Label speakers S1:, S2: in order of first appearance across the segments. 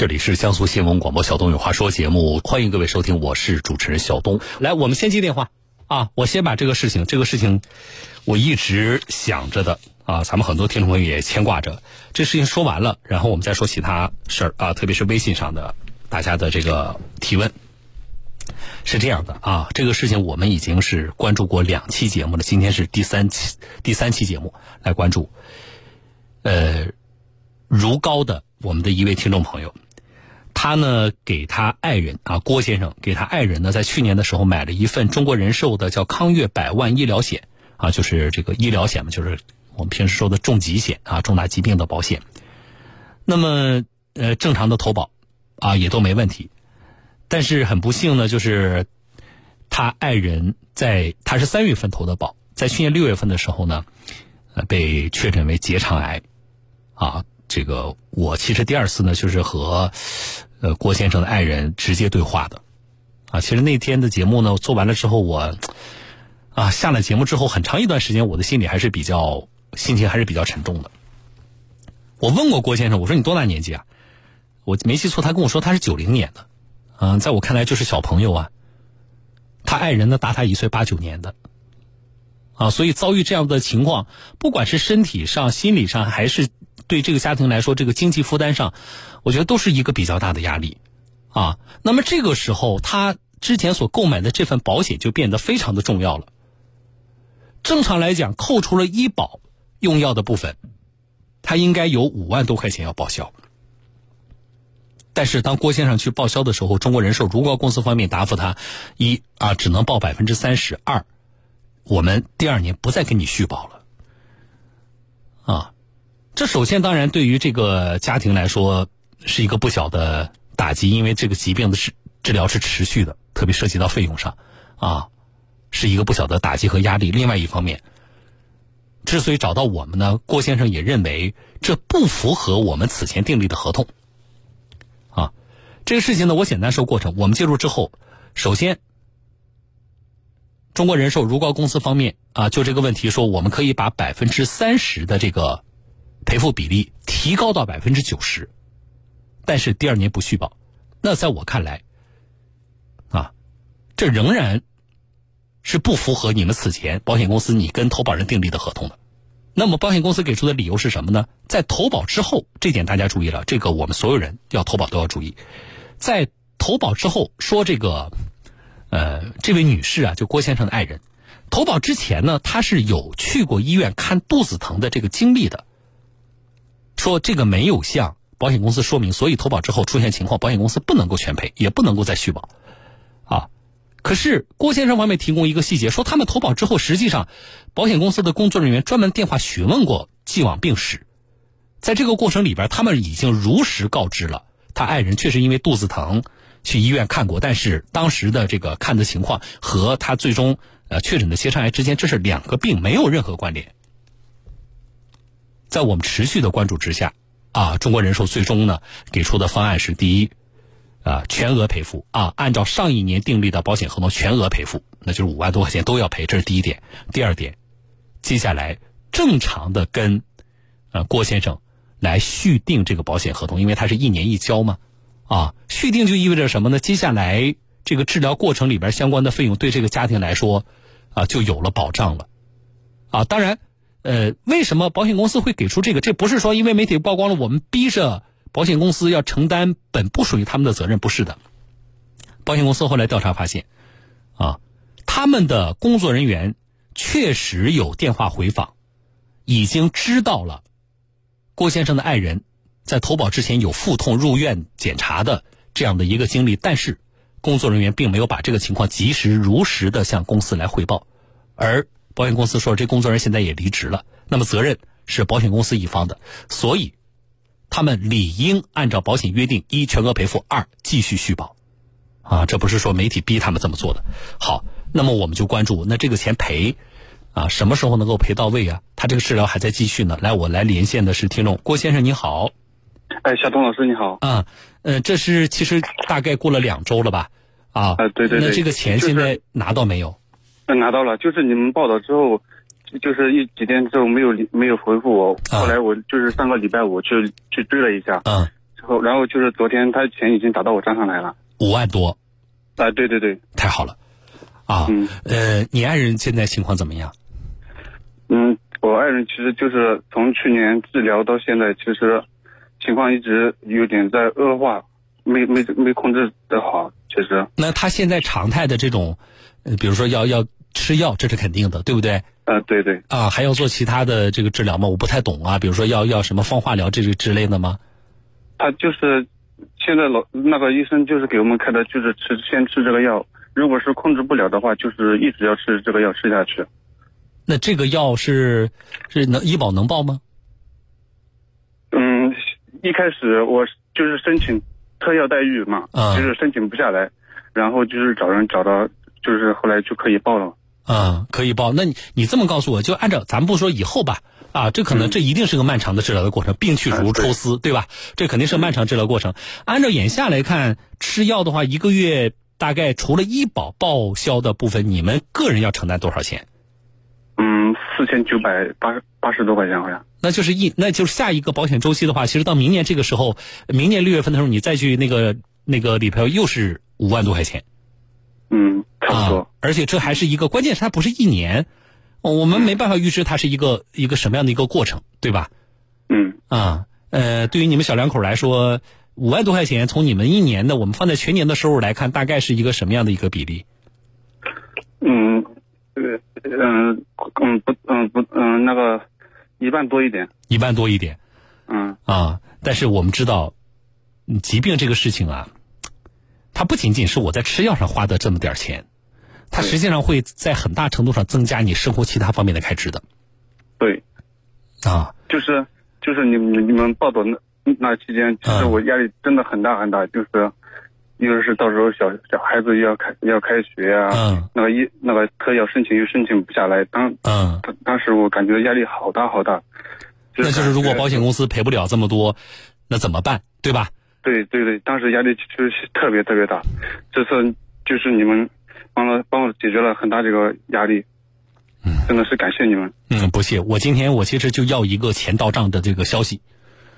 S1: 这里是江苏新闻广播小东有话说节目，欢迎各位收听，我是主持人小东。来，我们先接电话啊，我先把这个事情，这个事情我一直想着的啊，咱们很多听众朋友也牵挂着。这事情说完了，然后我们再说其他事儿啊，特别是微信上的大家的这个提问。是这样的啊，这个事情我们已经是关注过两期节目了，今天是第三期第三期节目来关注。呃，如皋的我们的一位听众朋友。他呢，给他爱人啊，郭先生给他爱人呢，在去年的时候买了一份中国人寿的叫康悦百万医疗险啊，就是这个医疗险嘛，就是我们平时说的重疾险啊，重大疾病的保险。那么呃，正常的投保啊，也都没问题。但是很不幸呢，就是他爱人在他是三月份投的保，在去年六月份的时候呢，呃，被确诊为结肠癌啊。这个我其实第二次呢，就是和。呃，郭先生的爱人直接对话的，啊，其实那天的节目呢做完了之后，我啊下了节目之后，很长一段时间我的心里还是比较心情还是比较沉重的。我问过郭先生，我说你多大年纪啊？我没记错，他跟我说他是九零年的，嗯，在我看来就是小朋友啊。他爱人呢大他一岁，八九年的，啊，所以遭遇这样的情况，不管是身体上、心理上，还是。对这个家庭来说，这个经济负担上，我觉得都是一个比较大的压力，啊，那么这个时候他之前所购买的这份保险就变得非常的重要了。正常来讲，扣除了医保用药的部分，他应该有五万多块钱要报销。但是当郭先生去报销的时候，中国人寿如皋公司方面答复他，一啊只能报百分之三十二，我们第二年不再给你续保了，这首先当然对于这个家庭来说是一个不小的打击，因为这个疾病的治治疗是持续的，特别涉及到费用上，啊，是一个不小的打击和压力。另外一方面，之所以找到我们呢，郭先生也认为这不符合我们此前订立的合同，啊，这个事情呢，我简单说过程。我们介入之后，首先，中国人寿如皋公司方面啊，就这个问题说，我们可以把百分之三十的这个。赔付比例提高到百分之九十，但是第二年不续保，那在我看来，啊，这仍然是不符合你们此前保险公司你跟投保人订立的合同的。那么保险公司给出的理由是什么呢？在投保之后，这点大家注意了，这个我们所有人要投保都要注意，在投保之后说这个，呃，这位女士啊，就郭先生的爱人，投保之前呢，她是有去过医院看肚子疼的这个经历的。说这个没有向保险公司说明，所以投保之后出现情况，保险公司不能够全赔，也不能够再续保，啊。可是郭先生方面提供一个细节，说他们投保之后，实际上保险公司的工作人员专门电话询问过既往病史，在这个过程里边，他们已经如实告知了他爱人确实因为肚子疼去医院看过，但是当时的这个看的情况和他最终呃确诊的结肠癌之间，这是两个病，没有任何关联。在我们持续的关注之下，啊，中国人寿最终呢给出的方案是：第一，啊，全额赔付啊，按照上一年订立的保险合同全额赔付，那就是五万多块钱都要赔，这是第一点。第二点，接下来正常的跟，呃，郭先生来续订这个保险合同，因为他是一年一交嘛，啊，续订就意味着什么呢？接下来这个治疗过程里边相关的费用对这个家庭来说，啊，就有了保障了，啊，当然。呃，为什么保险公司会给出这个？这不是说因为媒体曝光了，我们逼着保险公司要承担本不属于他们的责任，不是的。保险公司后来调查发现，啊，他们的工作人员确实有电话回访，已经知道了郭先生的爱人在投保之前有腹痛入院检查的这样的一个经历，但是工作人员并没有把这个情况及时如实的向公司来汇报，而。保险公司说，这工作人员现在也离职了，那么责任是保险公司一方的，所以他们理应按照保险约定：一全额赔付，二继续续保。啊，这不是说媒体逼他们这么做的。好，那么我们就关注，那这个钱赔啊，什么时候能够赔到位啊？他这个治疗还在继续呢。来，我来连线的是听众郭先生，你好。
S2: 哎，小东老师你好。
S1: 啊，呃，这是其实大概过了两周了吧？啊，
S2: 对对
S1: 对。那这个钱现在拿到没有？
S2: 拿到了，就是你们报道之后，就是一几天之后没有没有回复我，后来我就是上个礼拜五去去追了一下，嗯，之后然后就是昨天他钱已经打到我账上来了。
S1: 五万多，
S2: 啊，对对对，
S1: 太好了，啊，
S2: 嗯
S1: 呃，你爱人现在情况怎么样？
S2: 嗯，我爱人其实就是从去年治疗到现在，其实情况一直有点在恶化，没没没控制的好。其实，
S1: 那他现在常态的这种，呃，比如说要要吃药，这是肯定的，对不对？
S2: 呃，对对，
S1: 啊，还要做其他的这个治疗吗？我不太懂啊，比如说要要什么放化疗这个之类的吗？
S2: 他就是现在老那个医生就是给我们开的，就是吃先吃这个药，如果是控制不了的话，就是一直要吃这个药吃下去。
S1: 那这个药是是能医保能报吗？
S2: 嗯，一开始我就是申请特药待遇嘛，
S1: 啊
S2: 就是申请不下来，然后就是找人找到，就是后来就可以报了。
S1: 啊，可以报。那你你这么告诉我，就按照咱不说以后吧，啊，这可能
S2: 嗯
S1: 这一定是个漫长的治疗的过程，病去如抽丝，对吧？这肯定是漫长治疗过程。按照眼下来看，吃药的话，一个月大概除了医保报销的部分，你们个人要承担多少钱？
S2: 嗯，四千九百八八十多块钱好像。
S1: 那就是一，那就是下一个保险周期的话，其实到明年这个时候，明年六月份的时候，你再去那个那个理赔又是五万多块钱
S2: 嗯，差不多。
S1: 啊，而且这还是一个，关键是它不是一年，哦我们没办法预知它是一个一个什么样的一个过程，对吧？
S2: 嗯
S1: 啊，呃，对于你们小两口来说，五万多块钱，从你们一年的我们放在全年的收入来看，大概是一个什么样的一个比例？
S2: 嗯呃嗯嗯不嗯不嗯那个一万多一点。
S1: 一万多一点
S2: 嗯
S1: 啊。但是我们知道，嗯疾病这个事情啊，它不仅仅是我在吃药上花的这么点儿钱，它实际上会在很大程度上增加你生活其他方面的开支的
S2: 对，
S1: 啊。
S2: 就是就是你们你们报道那那期间，其实
S1: 嗯
S2: 我压力真的很大很大，就是。一个是到时候小小孩子要开要开学啊，
S1: 嗯
S2: 那个一那个特要申请又申请不下来，当
S1: 嗯，
S2: 当当时我感觉压力好大好大。
S1: 那就是如果保险
S2: 公
S1: 公司赔不了这么多，那怎么办？对吧？
S2: 对对对，当时压力就是特别特别大，这次就是你们帮了帮我解决了很大这个压力，嗯真的是感谢你们。
S1: 嗯，不谢。我今天我其实就要一个钱到账的这个消息。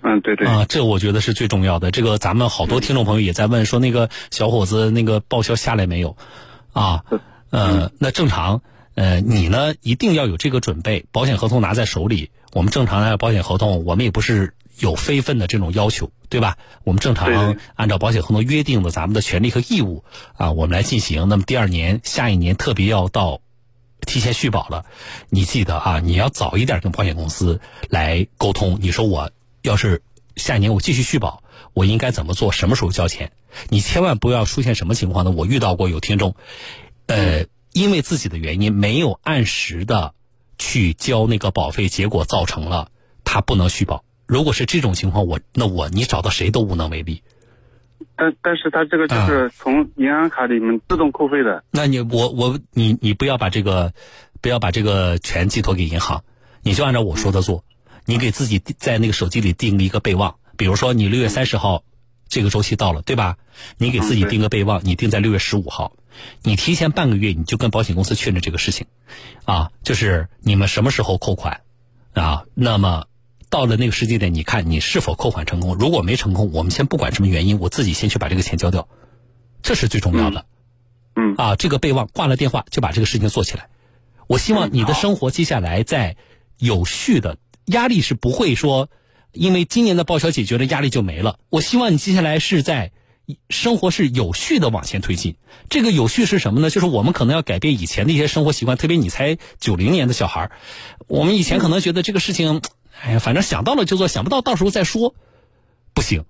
S2: 嗯，对对，
S1: 啊，这我觉得是最重要的。这个咱们好多听众朋友也在问，说那个小伙子那个报销下来没有？啊，呃，那正常，呃，你呢一定要有这个准备，保险合同拿在手里。我们正常的保险合同，我们也不是有非分的这种要求，对吧？我们正常按照保险合同约定的咱们的权利和义务啊，我们来进行。那么第二年、下一年特别要到提前续保了，你记得啊，你要早一点跟保险公司来沟通。你说我要是下一年我继续续保，我应该怎么做？什么时候交钱？你千万不要出现什么情况呢？我遇到过有听众，呃，因为自己的原因没有按时的去交那个保费，结果造成了他不能续保。如果是这种情况，我那我你找到谁都无能为力。
S2: 但但是他这个
S1: 啊
S2: 就是从银行卡里面自动扣费的。
S1: 那你我我你你不要把这个不要把这个全寄托给银行，你就按照我说的做。你给自己在那个手机里定一个备忘，比如说你六月三十号这个周期到了，对吧？你给自己定个备忘，你定在六月十五号，你提前半个月你就跟保险公司确认这个事情，啊，就是你们什么时候扣款，啊，那么到了那个时间点，你看你是否扣款成功，如果没成功，我们先不管什么原因，我自己先去把这个钱交掉，这是最重要的。
S2: 嗯
S1: 啊，这个备忘挂了电话就把这个事情做起来。我希望你的生活接下来在有序的压力是不会说，因为今年的报销解决了压力就没了。我希望你接下来是在生活是有序的往前推进。这个有序是什么呢？就是我们可能要改变以前的一些生活习惯，特别你才九零年的小孩儿我们以前可能觉得这个事情，哎呀，反正想到了就做，想不到到时候再说，不行。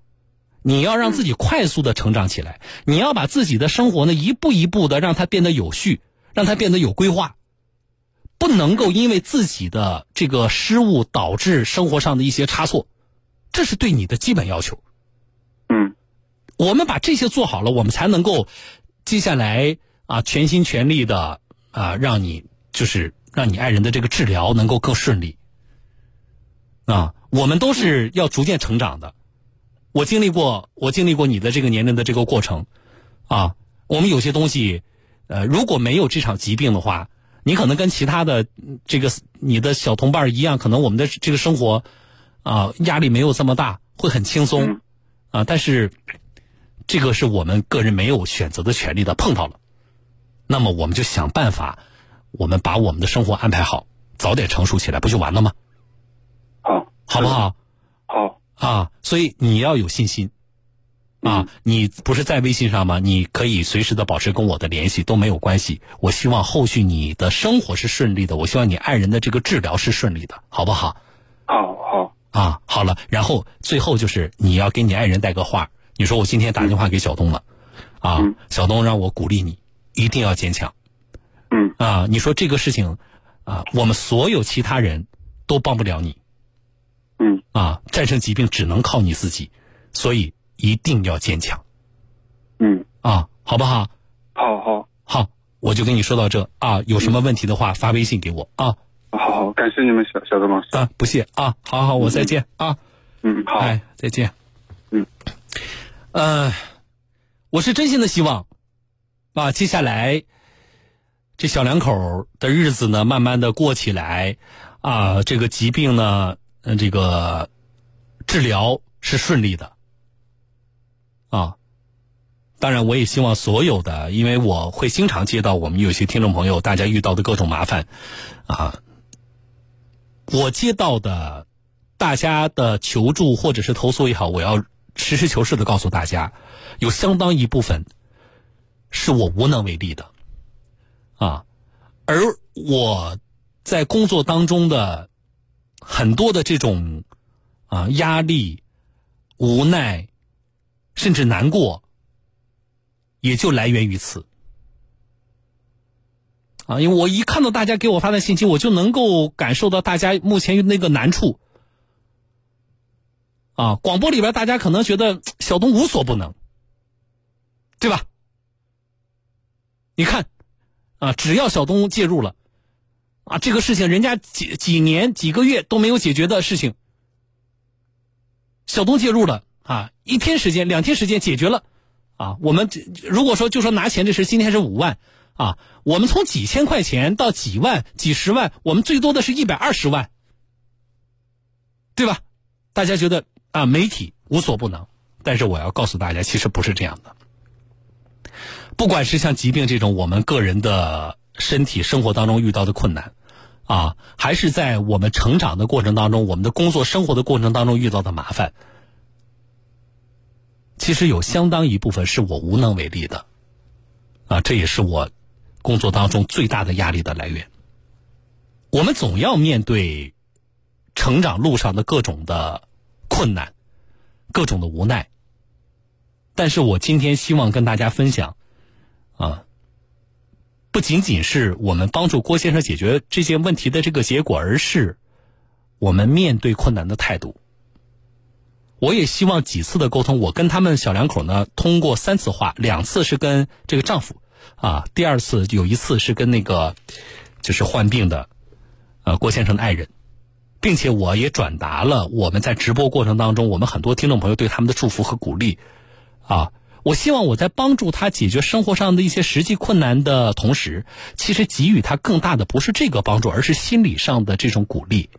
S1: 你要让自己快速的成长起来，你要把自己的生活呢一步一步的让它变得有序，让它变得有规划，不能够因为自己的这个失误导致生活上的一些差错，这是对你的基本要求。
S2: 嗯
S1: 我们把这些做好了，我们才能够接下来啊全心全力的啊让你就是让你爱人的这个治疗能够更顺利。啊，我们都是要逐渐成长的。我经历过，我经历过你的这个年龄的这个过程，啊，我们有些东西，呃，如果没有这场疾病的话，你可能跟其他的嗯这个你的小同伴一样，可能我们的这个生活，啊，压力没有这么大，会很轻松。
S2: 嗯
S1: 啊，但是这个是我们个人没有选择的权利的，碰到了，那么我们就想办法，我们把我们的生活安排好，早点成熟起来，不就完了吗？
S2: 好，
S1: 好不好？
S2: 好，
S1: 啊，所以你要有信心。啊，你不是在微信上吗？你可以随时的保持跟我的联系，都没有关系。我希望后续你的生活是顺利的，我希望你爱人的这个治疗是顺利的，好不好？
S2: 好好
S1: 啊，好了，然后最后就是你要给你爱人带个话，你说我今天打电话给小东了，啊，小东让我鼓励你，一定要坚强。
S2: 嗯
S1: 啊，你说这个事情啊，我们所有其他人都帮不了你。
S2: 嗯
S1: 啊，战胜疾病只能靠你自己，所以。一定要坚强，
S2: 嗯
S1: 啊，好不好？
S2: 好好
S1: 好，我就跟你说到这啊。有什么问题的话，发微信给我啊。
S2: 好好，感谢你们小小的老师
S1: 啊，不谢啊。好好，我再见啊。
S2: 嗯，好，
S1: 哎，再见。
S2: 嗯，
S1: 呃，我是真心的希望啊，接下来这小两口的日子呢，慢慢的过起来啊，这个疾病呢，那，这个治疗是顺利的。啊，当然，我也希望所有的，因为我会经常接到我们有些听众朋友大家遇到的各种麻烦，啊，我接到的大家的求助或者是投诉也好，我要实事求是的告诉大家，有相当一部分是我无能为力的，啊，而我在工作当中的很多的这种啊压力、无奈。甚至难过，也就来源于此啊！因为我一看到大家给我发的信息，我就能够感受到大家目前那个难处啊。广播里边，大家可能觉得小东无所不能，对吧？你看啊，只要小东介入了啊，这个事情人家几几年几个月都没有解决的事情，小东介入了。啊，一天时间、两天时间解决了，啊，我们如果说就说拿钱这事，今天是五万，啊，我们从几千块钱到几万、几十万，我们最多的是一百二十万，对吧？大家觉得啊，媒体无所不能，但是我要告诉大家，其实不是这样的。不管是像疾病这种我们个人的身体生活当中遇到的困难，啊，还是在我们成长的过程当中，我们的工作生活的过程当中遇到的麻烦。其实有相当一部分是我无能为力的，啊，这也是我工作当中最大的压力的来源。我们总要面对成长路上的各种的困难，各种的无奈。但是我今天希望跟大家分享，啊，不仅仅是我们帮助郭先生解决这些问题的这个结果，而是我们面对困难的态度。我也希望几次的沟通，我跟他们小两口呢，通过三次话，两次是跟这个丈夫，啊，第二次有一次是跟那个就是患病的，呃，郭先生的爱人，并且我也转达了我们在直播过程当中，我们很多听众朋友对他们的祝福和鼓励，啊，我希望我在帮助他解决生活上的一些实际困难的同时，其实给予他更大的不是这个帮助，而是心理上的这种鼓励、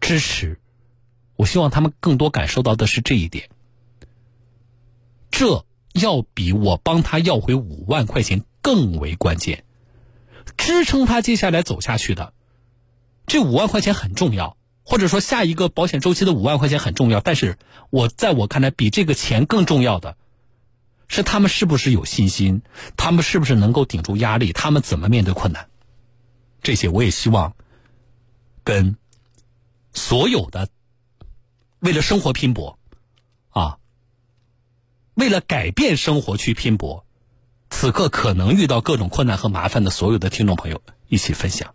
S1: 支持。我希望他们更多感受到的是这一点，这要比我帮他要回五万块钱更为关键，支撑他接下来走下去的，这五万块钱很重要，或者说下一个保险周期的五万块钱很重要，但是我在我看来，比这个钱更重要的，是他们是不是有信心，他们是不是能够顶住压力，他们怎么面对困难，这些我也希望跟所有的。为了生活拼搏，啊，为了改变生活去拼搏，此刻可能遇到各种困难和麻烦的所有的听众朋友，一起分享。